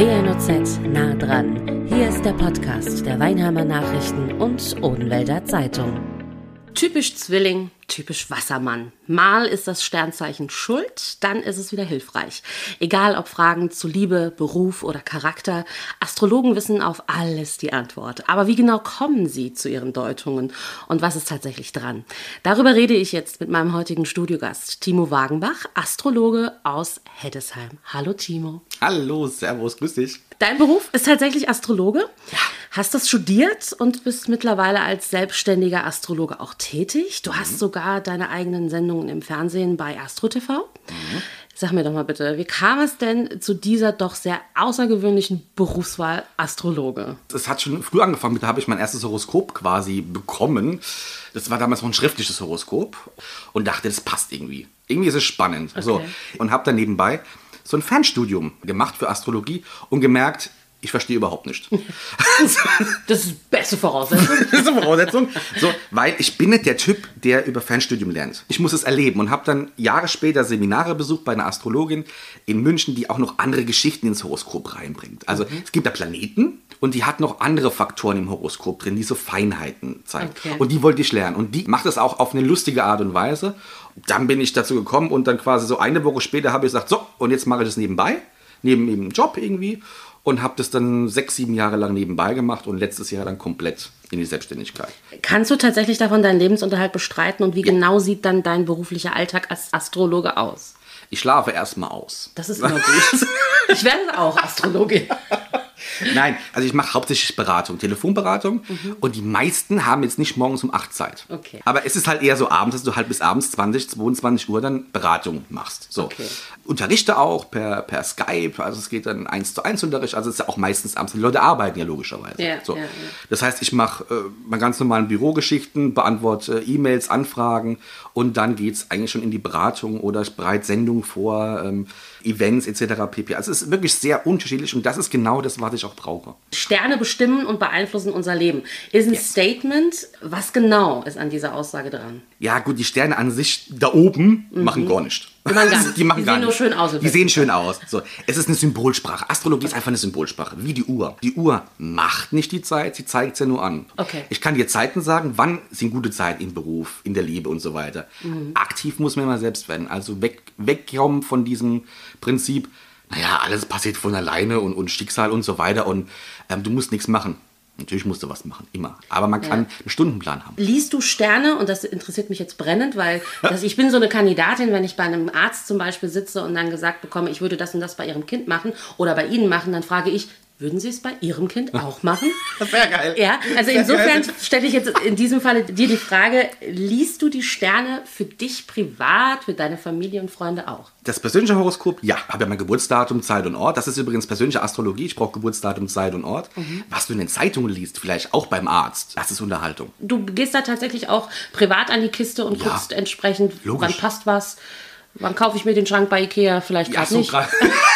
WNOZ nah dran. Hier ist der Podcast der Weinheimer Nachrichten und Odenwälder Zeitung. Typisch Zwilling, typisch Wassermann. Mal ist das Sternzeichen schuld, dann ist es wieder hilfreich. Egal ob Fragen zu Liebe, Beruf oder Charakter, Astrologen wissen auf alles die Antwort. Aber wie genau kommen sie zu ihren Deutungen und was ist tatsächlich dran? Darüber rede ich jetzt mit meinem heutigen Studiogast, Timo Wagenbach, Astrologe aus Heddesheim. Hallo Timo. Hallo, Servus, grüß dich. Dein Beruf ist tatsächlich Astrologe. Ja. Hast das studiert und bist mittlerweile als selbstständiger Astrologe auch tätig. Du mhm. hast sogar deine eigenen Sendungen im Fernsehen bei Astro TV. Mhm. Sag mir doch mal bitte, wie kam es denn zu dieser doch sehr außergewöhnlichen Berufswahl Astrologe? Es hat schon früh angefangen, da habe ich mein erstes Horoskop quasi bekommen. Das war damals noch ein schriftliches Horoskop und dachte, das passt irgendwie. Irgendwie ist es spannend. Okay. So. Und habe dann nebenbei so ein Fernstudium gemacht für Astrologie und gemerkt, ich verstehe überhaupt nicht. das ist die beste Voraussetzung. beste Voraussetzung. So, weil ich bin nicht der Typ, der über Fernstudium lernt. Ich muss es erleben und habe dann Jahre später Seminare besucht bei einer Astrologin in München, die auch noch andere Geschichten ins Horoskop reinbringt. Also mhm. es gibt da Planeten und die hat noch andere Faktoren im Horoskop drin, die so Feinheiten zeigen. Okay. Und die wollte ich lernen. Und die macht das auch auf eine lustige Art und Weise. Dann bin ich dazu gekommen und dann quasi so eine Woche später habe ich gesagt, so, und jetzt mache ich das nebenbei, neben dem Job irgendwie und habe das dann sechs, sieben Jahre lang nebenbei gemacht und letztes Jahr dann komplett in die Selbstständigkeit. Kannst du tatsächlich davon deinen Lebensunterhalt bestreiten und wie ja. genau sieht dann dein beruflicher Alltag als Astrologe aus? Ich schlafe erstmal aus. Das ist immer gut. ich werde auch Astrologin. Nein, also ich mache hauptsächlich Beratung, Telefonberatung mhm. und die meisten haben jetzt nicht morgens um 8 Zeit. Okay. Aber es ist halt eher so abends, dass du halt bis abends 20, 22 Uhr dann Beratung machst. So. Okay. Unterrichte auch per, per Skype, also es geht dann eins zu eins Unterricht, also es ist ja auch meistens abends. Die Leute arbeiten ja logischerweise. Ja, so. Ja, ja. Das heißt, ich mache äh, meine ganz normalen Bürogeschichten, beantworte äh, E-Mails, Anfragen und dann geht es eigentlich schon in die Beratung oder ich bereite Sendungen vor. Ähm, Events etc. pp. Also es ist wirklich sehr unterschiedlich und das ist genau das, was ich auch brauche. Sterne bestimmen und beeinflussen unser Leben. Ist ein yes. Statement. Was genau ist an dieser Aussage dran? Ja gut, die Sterne an sich da oben mhm. machen gar nichts. Die machen, gar, die, machen die gar sehen nicht. nur schön aus. Die sehen schön aus. So, es ist eine Symbolsprache. Astrologie ist einfach eine Symbolsprache, wie die Uhr. Die Uhr macht nicht die Zeit, sie zeigt es ja nur an. Okay. Ich kann dir Zeiten sagen, wann sind gute Zeiten im Beruf, in der Liebe und so weiter. Mhm. Aktiv muss man immer selbst werden. Also weg, wegkommen von diesem Prinzip, naja, alles passiert von alleine und, und Schicksal und so weiter und ähm, du musst nichts machen. Natürlich musst du was machen, immer. Aber man kann ja. einen Stundenplan haben. Liest du Sterne? Und das interessiert mich jetzt brennend, weil das, ich bin so eine Kandidatin, wenn ich bei einem Arzt zum Beispiel sitze und dann gesagt bekomme, ich würde das und das bei ihrem Kind machen oder bei Ihnen machen, dann frage ich, würden Sie es bei Ihrem Kind auch machen? Das wäre geil. Ja, also insofern stelle ich jetzt in diesem Falle dir die Frage, liest du die Sterne für dich privat, für deine Familie und Freunde auch? Das persönliche Horoskop, ja, habe ja mein Geburtsdatum, Zeit und Ort. Das ist übrigens persönliche Astrologie. Ich brauche Geburtsdatum, Zeit und Ort. Mhm. Was du in den Zeitungen liest, vielleicht auch beim Arzt, das ist Unterhaltung. Du gehst da tatsächlich auch privat an die Kiste und ja, guckst entsprechend, logisch. wann passt was. Wann kaufe ich mir den Schrank bei Ikea? Vielleicht ja, so nicht.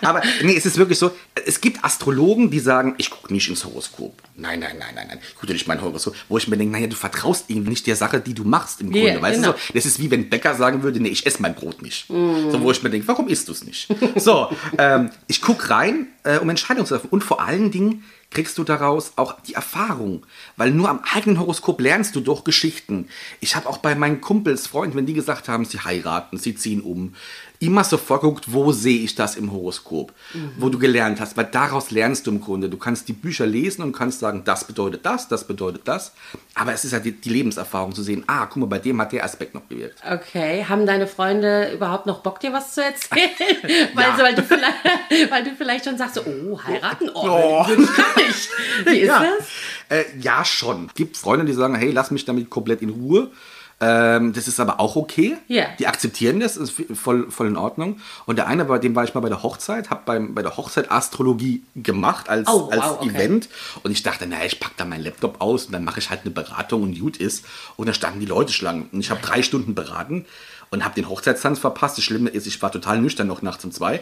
Aber nee, es ist wirklich so, es gibt Astrologen, die sagen, ich gucke nicht ins Horoskop. Nein, nein, nein, nein, nein. Ich gucke nicht mein Horoskop. Wo ich mir denke, naja, du vertraust irgendwie nicht der Sache, die du machst im Grunde. Yeah, weißt genau. du so? Das ist wie wenn Bäcker sagen würde, nee, ich esse mein Brot nicht. Mm. So, wo ich mir denke, warum isst du es nicht? so, ähm, ich gucke rein, äh, um Entscheidungen zu treffen. Und vor allen Dingen, kriegst du daraus auch die Erfahrung. Weil nur am eigenen Horoskop lernst du doch Geschichten. Ich habe auch bei meinen Kumpels, Freunden, wenn die gesagt haben, sie heiraten, sie ziehen um, immer so vorgeguckt, wo sehe ich das im Horoskop, mhm. wo du gelernt hast, weil daraus lernst du im Grunde. Du kannst die Bücher lesen und kannst sagen, das bedeutet das, das bedeutet das, aber es ist halt die, die Lebenserfahrung zu sehen, ah, guck mal, bei dem hat der Aspekt noch gewirkt. Okay, haben deine Freunde überhaupt noch Bock, dir was zu erzählen? weil, ja. so, weil, du vielleicht, weil, du vielleicht, schon sagst, oh, heiraten, oh, oh. ich nicht. Wie ist ja. das? Äh, ja, schon. Gibt Freunde, die sagen, hey, lass mich damit komplett in Ruhe. Ähm, das ist aber auch okay. Yeah. Die akzeptieren das, ist voll, voll in Ordnung. Und der eine, bei dem war ich mal bei der Hochzeit, habe bei der Hochzeit Astrologie gemacht als, oh, wow, als okay. Event. Und ich dachte, naja, ich packe da meinen Laptop aus und dann mache ich halt eine Beratung und gut ist. Und da standen die Leute Schlangen. Und ich habe drei Stunden beraten und habe den Hochzeitstanz verpasst. Das Schlimme ist, ich war total nüchtern noch nachts um zwei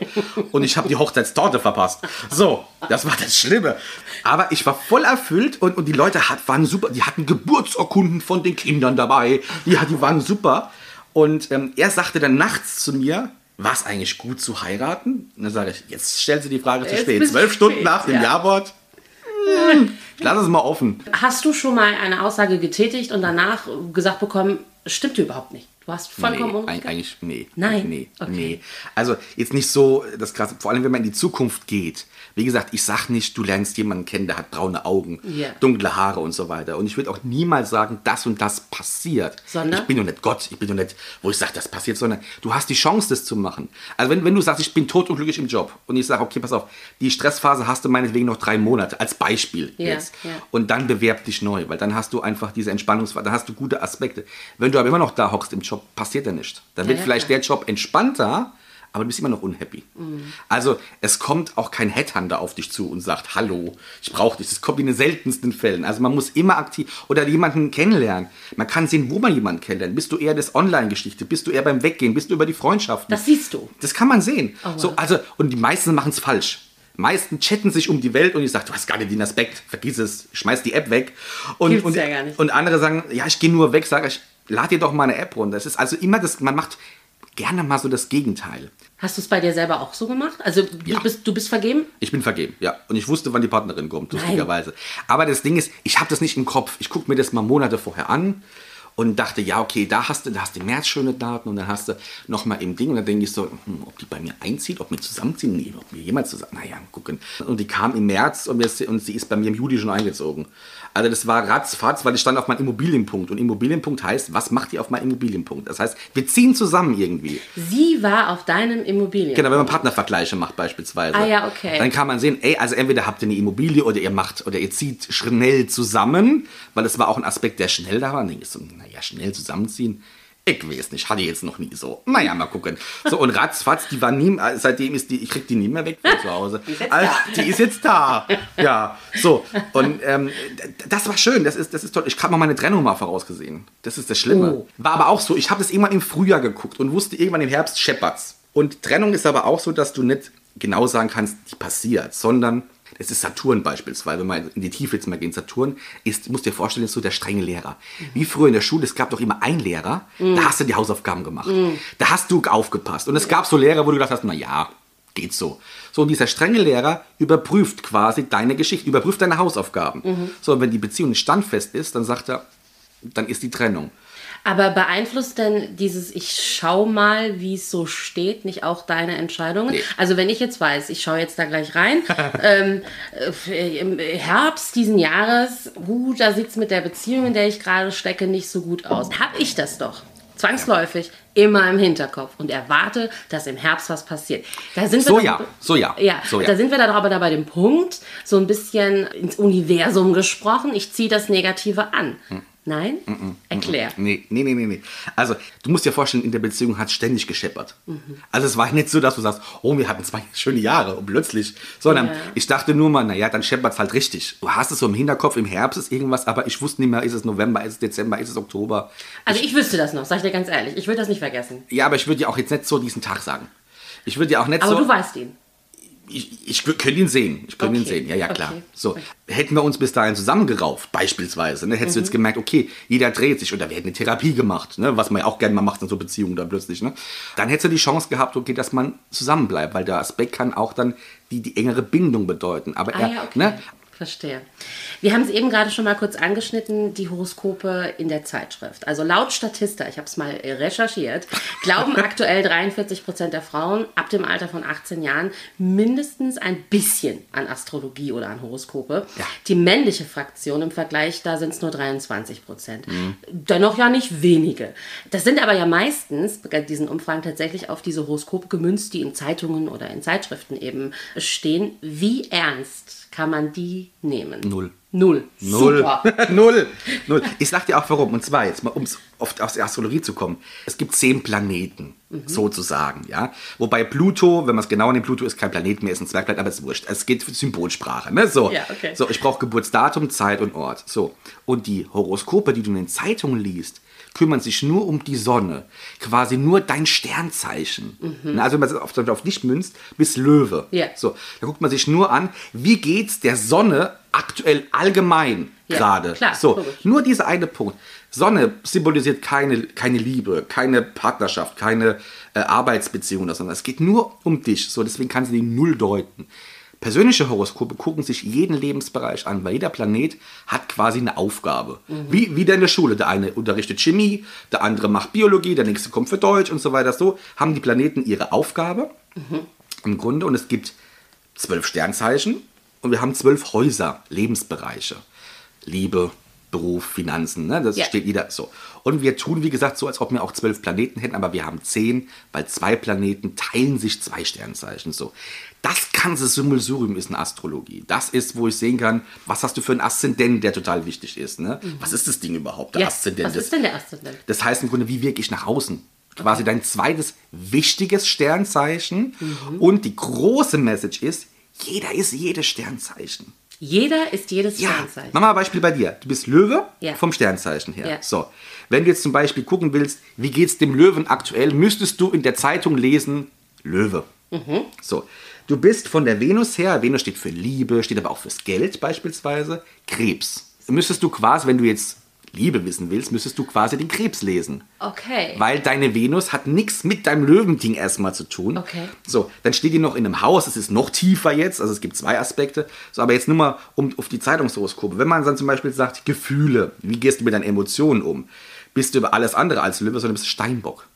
und ich habe die Hochzeitstorte verpasst. So, das war das Schlimme. Aber ich war voll erfüllt und, und die Leute hat, waren super. Die hatten Geburtsurkunden von den Kindern dabei. Die, die waren super. Und ähm, er sagte dann nachts zu mir, war es eigentlich gut zu heiraten? Und dann sage ich, jetzt stellt sie die Frage zu Jetzt spät. du Zwölf Stunden nach dem ja. Ja-Wort. Hm, Ich lasse es mal offen. Hast du schon mal eine Aussage getätigt und danach gesagt bekommen, stimmte überhaupt nicht? Du hast vollkommen nee, umgekehrt? eig- eigentlich, nee. Nein? Nee, Okay. nee. Also jetzt nicht so das krasse, vor allem wenn man in die Zukunft geht. Wie gesagt, ich sag nicht, du lernst jemanden kennen, der hat braune Augen, Ja. dunkle Haare und so weiter. Und ich würde auch niemals sagen, das und das passiert. Sondern? Ich bin doch nicht Gott, ich bin doch nicht, wo ich sage, das passiert, sondern du hast die Chance, das zu machen. Also wenn, wenn du sagst, ich bin totunglücklich im Job und ich sage, okay, pass auf, die Stressphase hast du meinetwegen noch drei Monate, als Beispiel Ja, jetzt. ja. Und dann bewerb dich neu, weil dann hast du einfach diese Entspannungsphase, dann hast du gute Aspekte. Wenn du aber immer noch da hockst im Job, passiert ja nicht. Dann wird ja, vielleicht der Job entspannter, aber du bist immer noch unhappy. Mhm. Also es kommt auch kein Headhunter auf dich zu und sagt, hallo, ich brauche dich. Das kommt in den seltensten Fällen. Also man muss immer aktiv oder jemanden kennenlernen. Man kann sehen, wo man jemanden kennenlernt. Bist du eher das Online-Geschichte? Bist du eher beim Weggehen? Bist du über die Freundschaften? Das siehst du. Das kann man sehen. Oh, wow. so, also, und die meisten machen es falsch. Meisten chatten sich um die Welt und ich sage, du hast gar nicht den Aspekt, vergiss es, schmeiß die App weg. Und, Gibt's und, ja gar nicht. und andere sagen, ja, ich gehe nur weg, sage ich, lad dir doch mal eine App runter. Das ist also immer das, man macht gerne mal so das Gegenteil. Hast du es bei dir selber auch so gemacht? Also du, Ja. bist, du bist vergeben? Ich bin vergeben, ja. Und ich wusste, wann die Partnerin kommt, lustigerweise. Aber das Ding ist, ich habe das nicht im Kopf. Ich gucke mir das mal Monate vorher an und dachte, ja, okay, da hast du, da hast du im März schöne Daten und dann hast du nochmal im Ding und dann denke ich so, hm, ob die bei mir einzieht, ob wir zusammenziehen, nee, ob wir jemals zusammen, naja, gucken. Und die kam im März und, wir, und sie ist bei mir im Juli schon eingezogen. Also das war ratzfatz, weil ich stand auf meinem Immobilienpunkt und Immobilienpunkt heißt, was macht ihr auf meinem Immobilienpunkt? Das heißt, wir ziehen zusammen irgendwie. Sie war auf deinem Immobilien. Genau, wenn man Partnervergleiche macht beispielsweise. Ah, ja, okay. Dann kann man sehen, ey, also entweder habt ihr eine Immobilie oder ihr macht oder ihr zieht schnell zusammen, weil das war auch ein Aspekt, der schnell da war. Und ich so, naja, schnell zusammenziehen. Ich weiß nicht, hatte ich jetzt noch nie so. Naja, mal gucken. So, und ratzfatz, die war nie, äh, seitdem ist die, ich krieg die nie mehr weg von zu Hause. Die ist jetzt also, da. die ist jetzt da. Ja, so. Und ähm, das war schön, das ist, das ist toll. Ich habe mal meine Trennung mal vorausgesehen. Das ist das Schlimme. Oh. War aber auch so, ich habe das irgendwann im Frühjahr geguckt und wusste irgendwann im Herbst scheppert's. Und Trennung ist aber auch so, dass du nicht genau sagen kannst, die passiert, sondern es ist Saturn beispielsweise, wenn man in die Tiefe jetzt mal gehen, Saturn ist, musst dir vorstellen, ist so der strenge Lehrer. Wie früher in der Schule, es gab doch immer einen Lehrer, da hast du die Hausaufgaben gemacht. Da hast du aufgepasst. Und es gab so Lehrer, wo du gedacht hast, na ja, geht so. So, und dieser strenge Lehrer überprüft quasi deine Geschichte, überprüft deine Hausaufgaben. So, und wenn die Beziehung nicht standfest ist, dann sagt er, dann ist die Trennung. Aber beeinflusst denn dieses Ich schau mal, wie es so steht, nicht auch deine Entscheidungen? Nee. Also wenn ich jetzt weiß, ich schaue jetzt da gleich rein, ähm, äh, im Herbst diesen Jahres, gut, da sieht es mit der Beziehung, in der ich gerade stecke, nicht so gut aus. Habe ich das doch zwangsläufig immer im Hinterkopf und erwarte, dass im Herbst was passiert. Da sind wir So doch- ja, so ja, Ja, so ja. da sind wir dann aber da bei dem Punkt, so ein bisschen ins Universum gesprochen, ich ziehe das Negative an. Hm. Nein? Erklär. Nee, nee, nee, nee, nee. Also, du musst dir vorstellen, in der Beziehung hat es ständig gescheppert. Mhm. Also, es war nicht so, dass du sagst, oh, wir hatten zwei schöne Jahre und plötzlich, sondern Ja. ich dachte nur mal, naja, dann scheppert es halt richtig. Du hast es so im Hinterkopf, im Herbst ist irgendwas, aber ich wusste nicht mehr, ist es November, ist es Dezember, ist es Oktober. Also ich wüsste das noch, sag ich dir ganz ehrlich. Ich will das nicht vergessen. Ja, aber ich würde dir auch jetzt nicht so diesen Tag sagen. Ich würde dir auch nicht Aber so. du weißt ihn. Ich, ich könnte ihn sehen. Ich könnte ihn Okay, sehen. Ja, ja, klar. okay. So, hätten wir uns bis dahin zusammengerauft, beispielsweise, ne, hättest du Mhm. jetzt gemerkt, okay, jeder dreht sich oder wir hätten eine Therapie gemacht, ne, was man ja auch gerne mal macht in so Beziehungen dann plötzlich, ne, dann hättest du die Chance gehabt, okay, dass man zusammenbleibt, weil der Aspekt kann auch dann die, die engere Bindung bedeuten. Aber Ah er, ja, okay. ne, Verstehe. Wir haben es eben gerade schon mal kurz angeschnitten, die Horoskope in der Zeitschrift. Also laut Statista, ich habe es mal recherchiert, glauben aktuell 43 Prozent der Frauen ab dem Alter von 18 Jahren mindestens ein bisschen an Astrologie oder an Horoskope. Ja. Die männliche Fraktion im Vergleich, da sind es nur 23 Prozent. Dennoch ja nicht wenige. Das sind aber ja meistens bei diesen Umfragen tatsächlich auf diese Horoskope gemünzt, die in Zeitungen oder in Zeitschriften eben stehen. Wie ernst kann man die nehmen? Null. Null. Null. Super. Null. Null. Ich sag dir auch warum. Und zwar jetzt mal, um auf, auf die Astrologie zu kommen. Es gibt zehn Planeten, Mhm. sozusagen, ja. Wobei Pluto, wenn man es genau nimmt, Pluto ist kein Planet mehr, ist ein Zwergplanet, aber es ist wurscht. Es geht für Symbolsprache, ne? So. Ja, okay. So, ich brauche Geburtsdatum, Zeit und Ort. So. Und die Horoskope, die du in den Zeitungen liest, kümmern sich nur um die Sonne. Quasi nur dein Sternzeichen. Mhm. Also wenn man es auf, auf dich münzt, bist Löwe. Ja. So, da guckt man sich nur an, wie geht's der Sonne aktuell allgemein Ja, gerade. So, logisch. nur dieser eine Punkt. Sonne symbolisiert keine, keine Liebe, keine Partnerschaft, keine äh, Arbeitsbeziehung, sondern es geht nur um dich. So, deswegen kannst du die null deuten. Persönliche Horoskope gucken sich jeden Lebensbereich an, weil jeder Planet hat quasi eine Aufgabe. Wie, wie in der Schule. Der eine unterrichtet Chemie, der andere macht Biologie, der nächste kommt für Deutsch und so weiter. So haben die Planeten ihre Aufgabe im Grunde und es gibt zwölf Sternzeichen und wir haben zwölf Häuser, Lebensbereiche. Liebe, Beruf, Finanzen, ne? das Ja. steht jeder so. Und wir tun, wie gesagt, so, als ob wir auch zwölf Planeten hätten, aber wir haben zehn, weil zwei Planeten teilen sich zwei Sternzeichen. So. Das ganze Summelsurium ist eine Astrologie. Das ist, wo ich sehen kann, was hast du für einen Aszendent, der total wichtig ist. Ne? Was ist das Ding überhaupt, der Ja. Aszendent? Was Das- ist denn der Aszendent? das heißt im Grunde, wie wirke ich nach außen? Quasi dein zweites wichtiges Sternzeichen. Mhm. Und die große Message ist, jeder ist jedes Sternzeichen. Jeder ist jedes Ja, Sternzeichen. mach mal ein Beispiel bei dir. Du bist Löwe Ja. vom Sternzeichen her. Ja. So, wenn du jetzt zum Beispiel gucken willst, wie geht es dem Löwen aktuell, müsstest du in der Zeitung lesen, Löwe. Mhm. So, du bist von der Venus her, Venus steht für Liebe, steht aber auch fürs Geld beispielsweise, Krebs. Müsstest du quasi, wenn du jetzt Liebe wissen willst, müsstest du quasi den Krebs lesen. Okay. Weil deine Venus hat nichts mit deinem Löwending erstmal zu tun. Okay. So, dann steht die noch in einem Haus, es ist noch tiefer jetzt, also es gibt zwei Aspekte. So, aber jetzt nur mal um, auf die Zeitungshoroskope. Wenn man dann zum Beispiel sagt, Gefühle, wie gehst du mit deinen Emotionen um? Bist du über alles andere als Löwe, sondern bist Steinbock.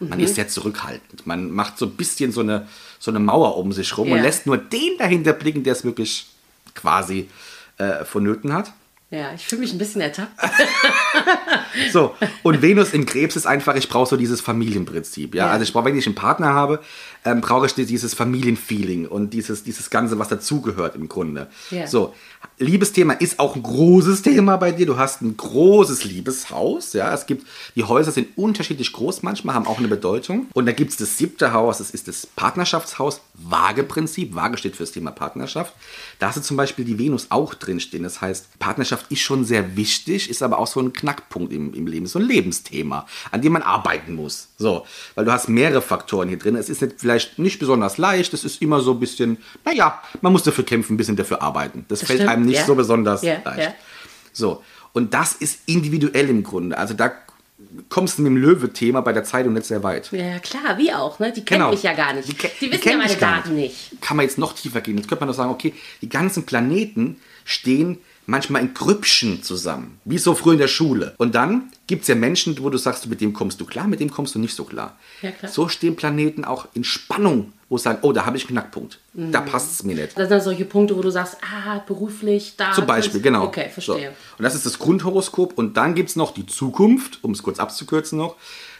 Mhm. Man ist sehr zurückhaltend. Man macht so ein bisschen so eine, so eine Mauer um sich rum und Ja. lässt nur den dahinter blicken, der es wirklich quasi äh, vonnöten hat. Ja, ich fühle mich ein bisschen ertappt. So, und Venus im Krebs ist einfach, ich brauche so dieses Familienprinzip. Ja? Ja. Also ich brauche, wenn ich einen Partner habe, ähm, brauche ich dieses Familienfeeling und dieses, dieses Ganze, was dazugehört im Grunde. Ja. So, Liebesthema ist auch ein großes Thema bei dir. Du hast ein großes Liebeshaus. Ja? Es gibt, die Häuser sind unterschiedlich groß manchmal, haben auch eine Bedeutung. Und da gibt es das siebte Haus, das ist das Partnerschaftshaus, Waage-Prinzip. Waage steht für das Thema Partnerschaft. Da hast du zum Beispiel die Venus auch drinstehen. Das heißt, Partnerschaft ist schon sehr wichtig, ist aber auch so ein Knackpunkt im, im Leben, so ein Lebensthema, an dem man arbeiten muss. So, weil du hast mehrere Faktoren hier drin. Es ist nicht, vielleicht nicht besonders leicht, es ist immer so ein bisschen, naja, man muss dafür kämpfen, ein bisschen dafür arbeiten. Das, fällt stimmt, einem nicht ja. so besonders Ja, leicht. ja. So, und das ist individuell im Grunde. Also da kommst du mit dem Löwe-Thema bei der Zeitung nicht sehr weit. Ja, klar, wie auch, ne? Die kennen Genau. mich ja gar nicht. Die Die, die wissen kennen ja meine Daten nicht. Kann man jetzt noch tiefer gehen? Jetzt könnte man doch sagen, okay, die ganzen Planeten stehen manchmal in Grüppchen zusammen, wie so früher in der Schule. Und dann gibt es ja Menschen, wo du sagst, mit dem kommst du klar, mit dem kommst du nicht so klar. Ja, klar. So stehen Planeten auch in Spannung, wo sie sagen, oh, da habe ich einen Knackpunkt. Mhm. Da passt es mir nicht. Das sind solche Punkte, wo du sagst, ah, beruflich, da. Zum Beispiel, genau. Okay, verstehe. So. Und das ist das Grundhoroskop. Und dann gibt es noch die Zukunft, um es kurz abzukürzen noch.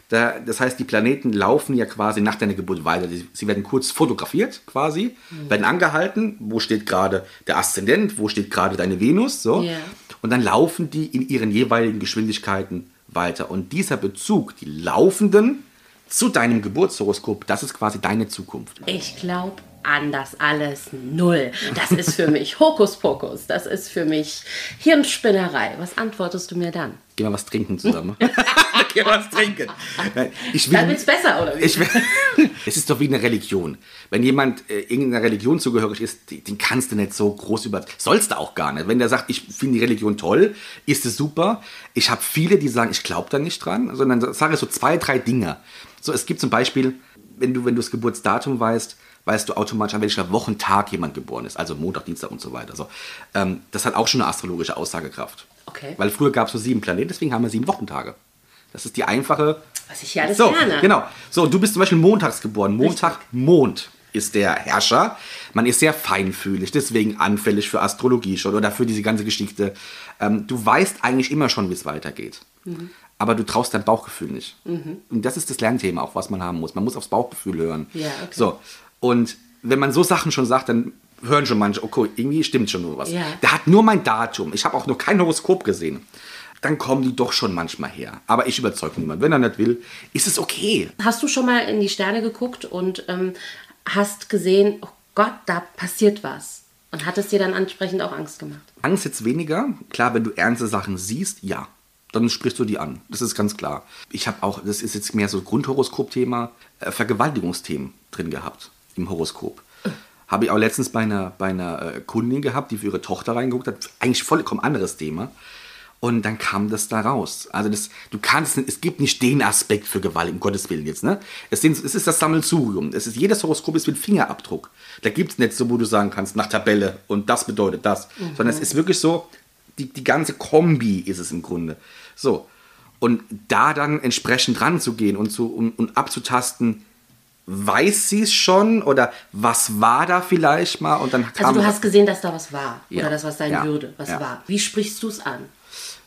Da, das heißt, die Planeten laufen ja quasi nach deiner Geburt weiter. Sie werden kurz fotografiert quasi, Mhm. werden angehalten, wo steht gerade der Aszendent, wo steht gerade deine Venus. So. Ja. Und dann laufen die in ihren jeweiligen Geschwindigkeiten weiter. Und dieser Bezug, die laufenden zu deinem Geburtshoroskop, das ist quasi deine Zukunft. Ich glaube an das alles null. Das ist für mich Hokuspokus. Das ist für mich Hirnspinnerei. Was antwortest du mir dann? Gehen wir was trinken zusammen. Gehen wir was trinken. Ich will, Dann wird's besser, oder wie? Ich will, es ist doch wie eine Religion. Wenn jemand äh, irgendeiner Religion zugehörig ist, den kannst du nicht so groß über... Sollst du auch gar nicht. Wenn der sagt, ich finde die Religion toll, ist es super. Ich habe viele, die sagen, ich glaube da nicht dran, sondern sage so zwei, drei Dinge. So, es gibt zum Beispiel, wenn du, wenn du das Geburtsdatum weißt, weißt du automatisch, an welcher Wochentag jemand geboren ist. Also Montag, Dienstag und so weiter. So, ähm, das hat auch schon eine astrologische Aussagekraft. Okay. Weil früher gab es so sieben Planeten, deswegen haben wir sieben Wochentage. Das ist die einfache Was ich ja alles so, lerne. genau. So, du bist zum Beispiel montags geboren. Montag, Mond ist der Herrscher. Man ist sehr feinfühlig, deswegen anfällig für Astrologie schon oder für diese ganze Geschichte. Ähm, du weißt eigentlich immer schon, wie es weitergeht. Mhm. Aber du traust dein Bauchgefühl nicht. Und das ist das Lernthema auch, was man haben muss. Man muss aufs Bauchgefühl hören. Ja, okay. So, und wenn man so Sachen schon sagt, dann hören schon manche, okay, irgendwie stimmt schon was. Ja. Der hat nur mein Datum. Ich habe auch noch kein Horoskop gesehen. Dann kommen die doch schon manchmal her. Aber ich überzeuge niemanden. Wenn er nicht will, ist es okay. Hast du schon mal in die Sterne geguckt und ähm, hast gesehen, oh Gott, da passiert was? Und hat es dir dann entsprechend auch Angst gemacht? Angst jetzt weniger. Klar, wenn du ernste Sachen siehst, ja. dann sprichst du die an. Das ist ganz klar. Ich habe auch, das ist jetzt mehr so Grundhoroskop-Thema, äh, Vergewaltigungsthemen drin gehabt im Horoskop. Habe ich auch letztens bei einer, bei einer äh, Kundin gehabt, die für ihre Tochter reingeguckt hat. Eigentlich vollkommen anderes Thema. Und dann kam das da raus. Also das, du kannst, es gibt nicht den Aspekt für Gewalt, um Gottes Willen jetzt. Ne? Es, sind, es ist das Sammelsurium. Es ist, jedes Horoskop ist wie ein Fingerabdruck. Da gibt es nicht so, wo du sagen kannst, nach Tabelle und das bedeutet das. Mhm. Sondern es ist wirklich so, die, die ganze Kombi ist es im Grunde. So. Und da dann entsprechend ranzugehen und, zu, und, und abzutasten, weiß sie es schon oder was war da vielleicht mal und dann kam Also du hast gesehen, dass da was war ja. oder das was sein ja. würde, was ja. war. Wie sprichst du es an?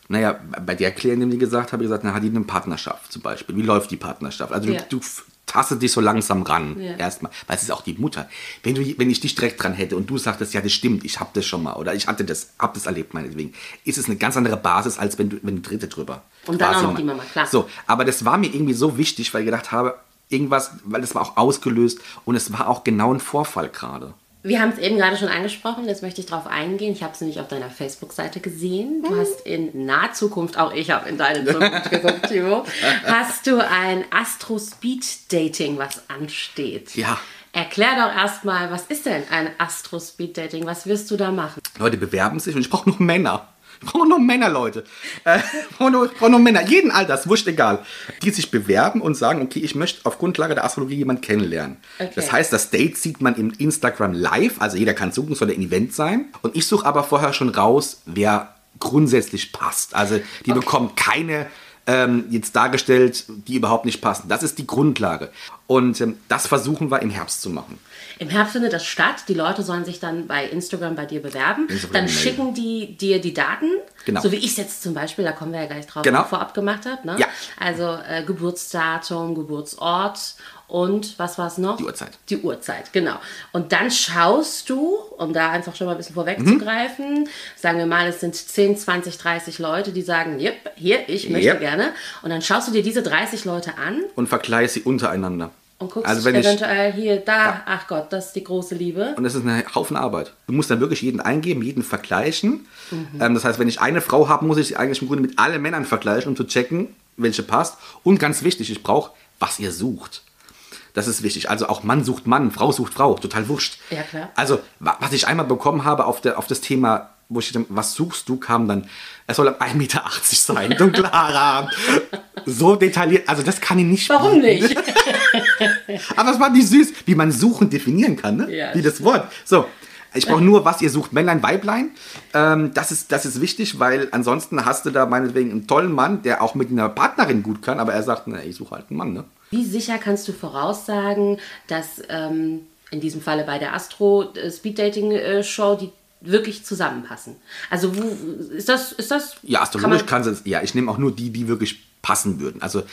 Naja, bei der Klientin, die gesagt habe, ich gesagt, na, hat die eine Partnerschaft zum Beispiel? Wie läuft die Partnerschaft? Also du, du tastet dich so langsam ran erstmal, weil es ist auch die Mutter. Wenn, du, wenn ich dich direkt dran hätte und du sagtest, ja, das stimmt, ich habe das schon mal oder ich hatte das, habe das erlebt meinetwegen, ist es eine ganz andere Basis, als wenn du, wenn du Dritte drüber. Und dann auch noch die Mama, klar. So, aber das war mir irgendwie so wichtig, weil ich gedacht habe, irgendwas, weil das war auch ausgelöst und es war auch genau ein Vorfall gerade. Wir haben es eben gerade schon angesprochen, jetzt möchte ich darauf eingehen. Ich habe es nämlich auf deiner Facebook-Seite gesehen. Du hast in naher Zukunft, auch ich habe in deine Zukunft geguckt, Timo, hast du ein Astro-Speed-Dating, was ansteht. Ja. Erklär doch erstmal, was ist denn ein Astro-Speed-Dating? Was wirst du da machen? Leute bewerben sich und ich brauche noch Männer. Ich brauche nur Männer, Leute. Äh, ich brauche nur, brauch nur, Männer, jeden Alters, wurscht egal. Die sich bewerben und sagen, okay, ich möchte auf Grundlage der Astrologie jemanden kennenlernen. Okay. Das heißt, das Date sieht man im Instagram live, also jeder kann suchen, soll ein Event sein. Und ich suche aber vorher schon raus, wer grundsätzlich passt. Also die okay. bekommen keine ähm, jetzt dargestellt, die überhaupt nicht passen. Das ist die Grundlage. Und ähm, das versuchen wir im Herbst zu machen. Im Herbst findet das statt. Die Leute sollen sich dann bei Instagram bei dir bewerben. Instagram dann schicken die dir die Daten. Genau. So wie ich es jetzt zum Beispiel, da kommen wir ja gleich drauf, genau. vorab gemacht habe. Ne? Ja. Also äh, Geburtsdatum, Geburtsort und was war es noch? Die Uhrzeit. Die Uhrzeit, genau. Und dann schaust du, um da einfach schon mal ein bisschen vorwegzugreifen, mhm. sagen wir mal, es sind 10, 20, 30 Leute, die sagen, yep, hier, ich möchte yep. gerne. Und dann schaust du dir diese 30 Leute an. Und vergleichst sie untereinander. Und guckst also wenn eventuell ich, hier, da, ja. ach Gott, das ist die große Liebe. Und das ist ein Haufen Arbeit. Du musst dann wirklich jeden eingeben, jeden vergleichen. Mhm. Ähm, das heißt, wenn ich eine Frau habe, muss ich sie eigentlich im Grunde mit allen Männern vergleichen, um zu checken, welche passt. Und ganz wichtig, ich brauche, was ihr sucht. Das ist wichtig. Also auch Mann sucht Mann, Frau sucht Frau, total wurscht. Ja, klar. Also, was ich einmal bekommen habe auf, der, auf das Thema, wo ich dann, was suchst du, kam dann, er soll 1,80 Meter sein, du Clara. so detailliert, also das kann ich nicht. Warum nicht? Aber es war nicht süß, wie man suchen definieren kann, ne? Ja, wie das Wort. So, ich brauche nur, was ihr sucht, Männlein, Weiblein. Ähm, das, ist, das ist wichtig, weil ansonsten hast du da meinetwegen einen tollen Mann, der auch mit einer Partnerin gut kann, aber er sagt, na, ich suche halt einen Mann, ne? Wie sicher kannst du voraussagen, dass ähm, in diesem Falle bei der Astro äh, Speed Dating Show die wirklich zusammenpassen? Also wo, ist das ist das Ja, astrologisch kann es ja, ich nehme auch nur die, die wirklich passen würden. Also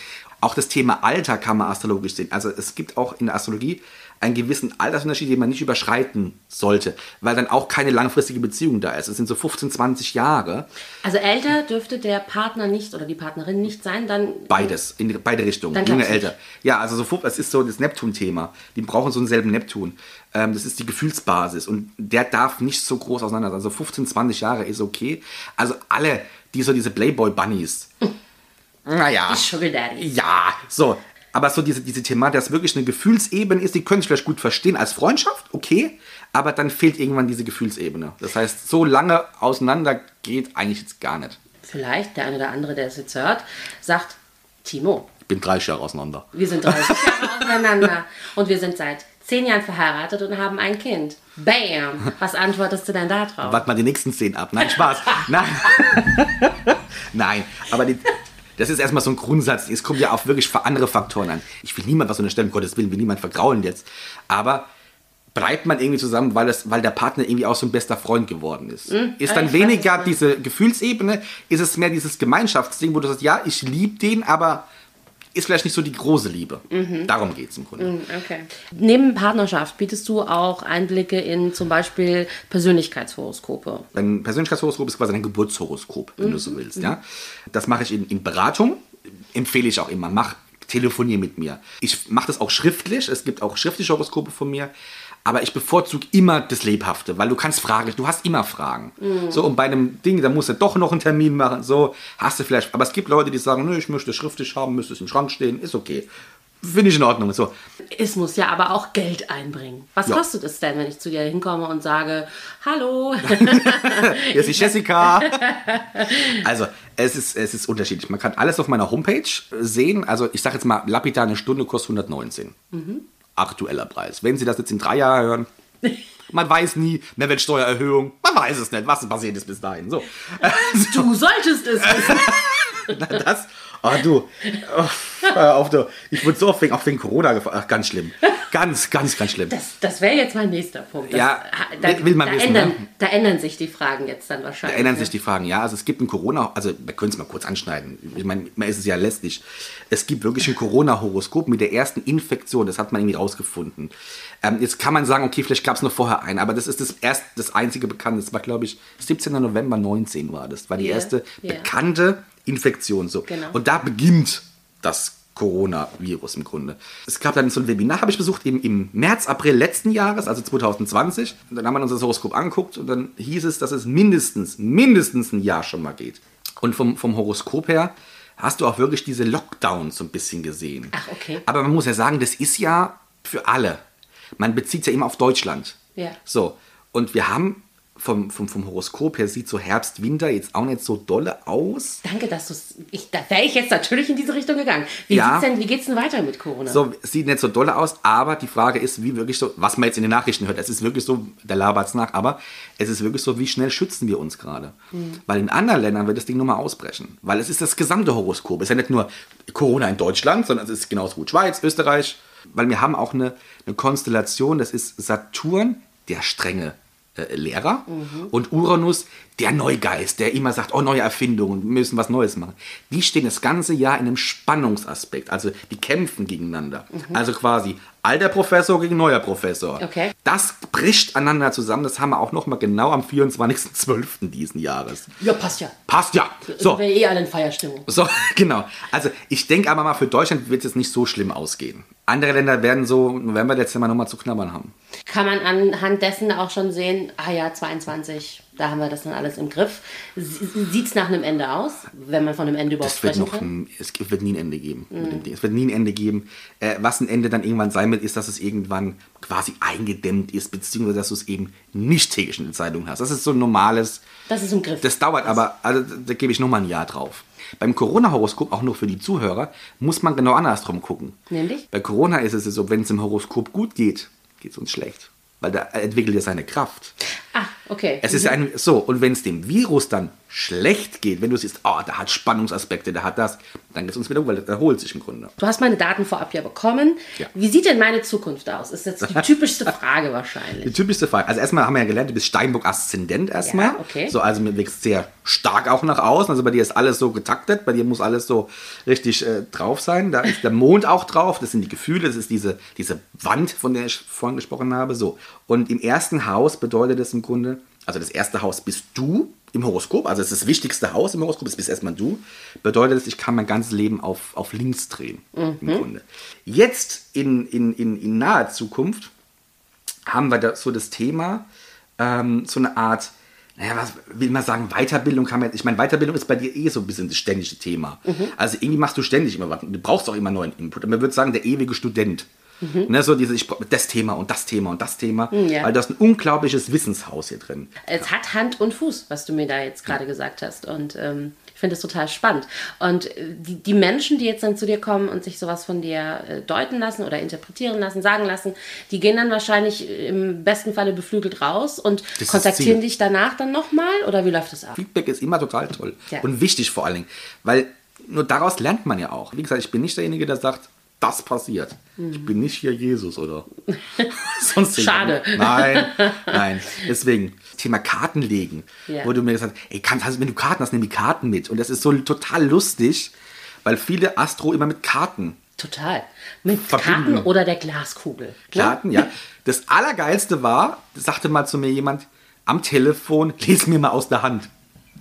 auch das Thema Alter kann man astrologisch sehen. Also es gibt auch in der Astrologie einen gewissen Altersunterschied, den man nicht überschreiten sollte, weil dann auch keine langfristige Beziehung da ist. Es sind so 15, 20 Jahre. Also älter dürfte der Partner nicht oder die Partnerin nicht sein, dann... Beides, in beide Richtungen, dann junge, älter. Ja, also so, es ist so das Neptun-Thema. Die brauchen so einen selben Neptun. Ähm, das ist die Gefühlsbasis und der darf nicht so groß auseinander sein. Also 15, 20 Jahre ist okay. Also alle, die so diese Playboy-Bunnies... Naja. Die Sugar Daddy. Ja, so. Aber so diese, diese Thematik, dass wirklich eine Gefühlsebene ist, die können sich vielleicht gut verstehen als Freundschaft, okay, aber dann fehlt irgendwann diese Gefühlsebene. Das heißt, so lange auseinander geht eigentlich jetzt gar nicht. Vielleicht der eine oder andere, der es jetzt hört, sagt, Timo. Ich bin 30 Jahre auseinander. Wir sind 30 Jahre auseinander und wir sind seit zehn Jahren verheiratet und haben ein Kind. Bam! Was antwortest du denn da drauf? Warte mal die nächsten zehn ab. Nein, Spaß. Nein. Nein, aber die, das ist erstmal so ein Grundsatz. Es kommt ja auch wirklich für andere Faktoren an. Ich will niemand was unterstellen, um Gottes Willen, will niemand vergraulen jetzt. Aber bleibt man irgendwie zusammen, weil, das, weil der Partner irgendwie auch so ein bester Freund geworden ist. Mhm. Ist dann weniger diese Gefühlsebene, ist es mehr dieses Gemeinschaftsding, wo du sagst, ja, ich liebe den, aber ist vielleicht nicht so die große Liebe. Mhm. Darum geht es im Grunde. Mhm, okay. Neben Partnerschaft bietest du auch Einblicke in zum Beispiel Persönlichkeitshoroskope. Ein Persönlichkeitshoroskop ist quasi ein Geburtshoroskop, wenn mhm. du so willst. Ja? Das mache ich in, in Beratung, empfehle ich auch immer. Mach telefonier mit mir. Ich mache das auch schriftlich. Es gibt auch schriftliche Horoskope von mir. Aber ich bevorzuge immer das Lebhafte, weil du kannst Fragen, du hast immer Fragen. So, und bei einem Ding, da musst du doch noch einen Termin machen, so, hast du vielleicht, aber es gibt Leute, die sagen, nö, ich möchte es schriftlich haben, müsste es im Schrank stehen, ist okay. Finde ich in Ordnung. So. Es muss ja aber auch Geld einbringen. Was Ja. kostet es denn, wenn ich zu dir hinkomme und sage, hallo? Hier ist die Jessica. Also, es ist, es ist unterschiedlich. Man kann alles auf meiner Homepage sehen. Also, ich sage jetzt mal, lapidar eine Stunde kostet 119. Aktueller Preis. Wenn Sie das jetzt in drei Jahren hören, man weiß nie, Mehrwertsteuererhöhung, man weiß es nicht, was passiert ist bis dahin. So. du solltest es wissen. Das, oh du, oh, auf, du. Ich wurde so oft wegen, auch wegen Corona gefragt. Ach, ganz schlimm. Ganz, ganz, ganz schlimm. Das, das wäre jetzt mein nächster Punkt. Das, Ja, da, will man da, wissen, ändern, ne? da ändern sich die Fragen jetzt dann Da wahrscheinlich. ändern ne? sich die Fragen, ja. Also es gibt ein Corona, also wir können es mal kurz anschneiden. Ich meine, man ist es ja lästig. Es gibt wirklich ein Corona-Horoskop mit der ersten Infektion, das hat man irgendwie rausgefunden. Ähm, jetzt kann man sagen, okay, vielleicht gab es noch vorher einen, aber das ist das erst das einzige bekannte. Das war, glaube ich, 17. November 19 war das. War die Ja, erste ja. bekannte Infektion. So. Genau. Und da beginnt das Coronavirus im Grunde. Es gab dann so ein Webinar, habe ich besucht, eben im März, April letzten Jahres, also 2020. Und dann haben wir uns das Horoskop angeguckt und dann hieß es, dass es mindestens, mindestens ein Jahr schon mal geht. Und vom, vom Horoskop her hast du auch wirklich diese Lockdowns so ein bisschen gesehen. Ach, okay. Aber man muss ja sagen, das ist ja für alle. Man bezieht es ja immer auf Deutschland. Ja. So, und wir haben vom, vom, vom Horoskop her sieht so Herbst, Winter jetzt auch nicht so dolle aus. Danke, dass du es. Da wäre ich jetzt natürlich in diese Richtung gegangen. Wie, Ja. denn, wie geht's denn weiter mit Corona? So, sieht nicht so dolle aus, aber die Frage ist, wie wirklich so, was man jetzt in den Nachrichten hört, es ist wirklich so, der labert's nach, aber es ist wirklich so, wie schnell schützen wir uns gerade? Weil in anderen Ländern wird das Ding nochmal ausbrechen. Weil es ist das gesamte Horoskop. Es ist ja nicht nur Corona in Deutschland, sondern es ist genauso gut Schweiz, Österreich. Weil wir haben auch eine, eine Konstellation, das ist Saturn, der strenge äh, Lehrer, und Uranus, der Neugeist, der immer sagt, oh, neue Erfindungen, wir müssen was Neues machen. Die stehen das ganze Jahr in einem Spannungsaspekt, also die kämpfen gegeneinander. Also quasi alter Professor gegen neuer Professor. Okay. Das bricht aneinander zusammen, das haben wir auch nochmal genau am 24.12. diesen Jahres. ja, passt ja. Passt ja. So. So, Wäre eh alle in Feierstimmung. so, genau. Also ich denke aber mal, für Deutschland wird es nicht so schlimm ausgehen. Andere Länder werden so November, Dezember nochmal zu knabbern haben. Kann man anhand dessen auch schon sehen, ah ja, 22, da haben wir das dann alles im Griff. Sieht es nach einem Ende aus, wenn man von einem Ende überhaupt Es wird, noch ein, es wird nie ein Ende geben. Ding. Es wird nie ein Ende geben. Äh, was ein Ende dann irgendwann sein wird, ist, dass es irgendwann quasi eingedämmt ist, beziehungsweise dass du es eben nicht täglich in der Zeitung hast. Das ist so ein normales. Das ist im Griff. Das dauert aber, also da gebe ich nochmal ein Jahr drauf. Beim Corona-Horoskop, auch nur für die Zuhörer, muss man genau andersrum gucken. Nämlich? Bei Corona ist es so, wenn es im Horoskop gut geht, geht es uns schlecht. Weil da entwickelt er seine Kraft. Ah, okay. Es ist ein, so, und wenn es dem Virus dann schlecht geht, wenn du siehst, oh, der hat Spannungsaspekte, der hat das, dann geht es uns wieder, weil er erholt sich im Grunde. Du hast meine Daten vorab ja bekommen. Ja. Wie sieht denn meine Zukunft aus? Ist jetzt die typischste Frage Die wahrscheinlich. typischste Frage. Also erstmal haben wir ja gelernt, du bist Steinbock-Aszendent erstmal. Ja, okay. So, also wächst sehr stark auch nach außen. Also bei dir ist alles so getaktet, bei dir muss alles so richtig äh, drauf sein. Da ist der Mond auch drauf, das sind die Gefühle, das ist diese, diese Wand, von der ich vorhin gesprochen habe. So. Und im ersten Haus bedeutet das im Grunde, also das erste Haus bist du im Horoskop, also es ist das wichtigste Haus im Horoskop, das bist erstmal du, bedeutet das, ich kann mein ganzes Leben auf, auf links drehen, im Grunde. Jetzt in, in, in, in naher Zukunft haben wir da so das Thema, ähm, so eine Art, naja, was will man sagen, Weiterbildung kann man, ich meine, Weiterbildung ist bei dir eh so ein bisschen das ständige Thema. Also irgendwie machst du ständig immer was, du brauchst auch immer neuen Input. Und man würde sagen, der ewige Student. Ne, so diese, ich das Thema und das Thema und das Thema, ja. weil da ist ein unglaubliches Wissenshaus hier drin. Es hat Hand und Fuß, was du mir da jetzt gerade gesagt hast. Und ähm, ich finde es total spannend. Und äh, die, die Menschen, die jetzt dann zu dir kommen und sich sowas von dir äh, deuten lassen oder interpretieren lassen, sagen lassen, die gehen dann wahrscheinlich äh, im besten Falle beflügelt raus und das kontaktieren dich danach dann nochmal? Oder wie läuft das ab? Feedback ist immer total toll Ja. und wichtig vor allen Dingen, weil nur daraus lernt man ja auch. Wie gesagt, ich bin nicht derjenige, der sagt, das passiert. Ich bin nicht hier Jesus oder sonst Schade. Nein, nein. Deswegen, Thema Kartenlegen, Ja. wo du mir gesagt hast, ey, kannst, also, wenn du Karten hast, nimm die Karten mit. Und das ist so total lustig, weil viele Astro immer mit Karten Total. Mit Verbinden. Karten oder der Glaskugel. ne? Karten, ja. Das Allergeilste war, sagte mal zu mir jemand am Telefon, les mir mal aus der Hand.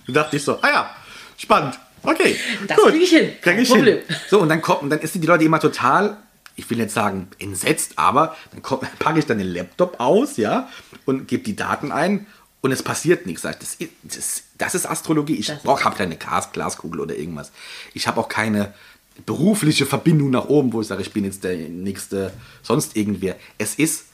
Da dachte ich so, ah ja, spannend. Okay. Das gut. krieg ich hin. Krieg ich Problem. hin. So, und dann kommt, und dann sind die Leute immer total ich will jetzt sagen entsetzt, aber dann packe ich dann den Laptop aus, ja, und gebe die Daten ein und es passiert nichts. Das, das, das ist Astrologie. Ich habe keine Glaskugel oder irgendwas. Ich habe auch keine berufliche Verbindung nach oben, wo ich sage, ich bin jetzt der nächste, sonst irgendwer. Es ist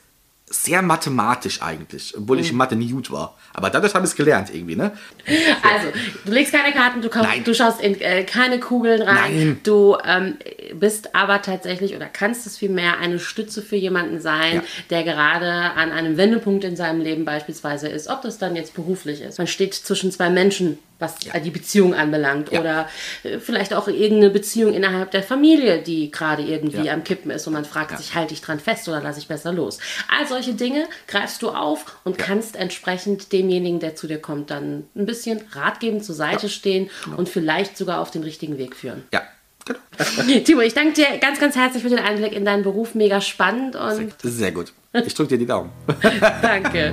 sehr mathematisch eigentlich, obwohl ich in Mathe nie gut war. Aber dadurch habe ich es gelernt irgendwie, ne? Also, du legst keine Karten, du, kommst, du schaust in äh, keine Kugeln rein. Nein. Du ähm, bist aber tatsächlich oder kannst es vielmehr eine Stütze für jemanden sein, ja. der gerade an einem Wendepunkt in seinem Leben beispielsweise ist. Ob das dann jetzt beruflich ist. Man steht zwischen zwei Menschen was ja. die Beziehung anbelangt. Ja. Oder äh, vielleicht auch irgendeine Beziehung innerhalb der Familie, die gerade irgendwie ja. am Kippen ist und man fragt sich, halte ich dran fest oder lasse ich besser los. All solche Dinge greifst du auf und kannst entsprechend demjenigen, der zu dir kommt, dann ein bisschen Rat geben, zur Seite stehen genau. und vielleicht sogar auf den richtigen Weg führen. Ja, Genau. Timo, ich danke dir ganz, ganz herzlich für den Einblick in deinen Beruf. Mega spannend. Und sehr, sehr gut. Ich drücke dir die Daumen. danke.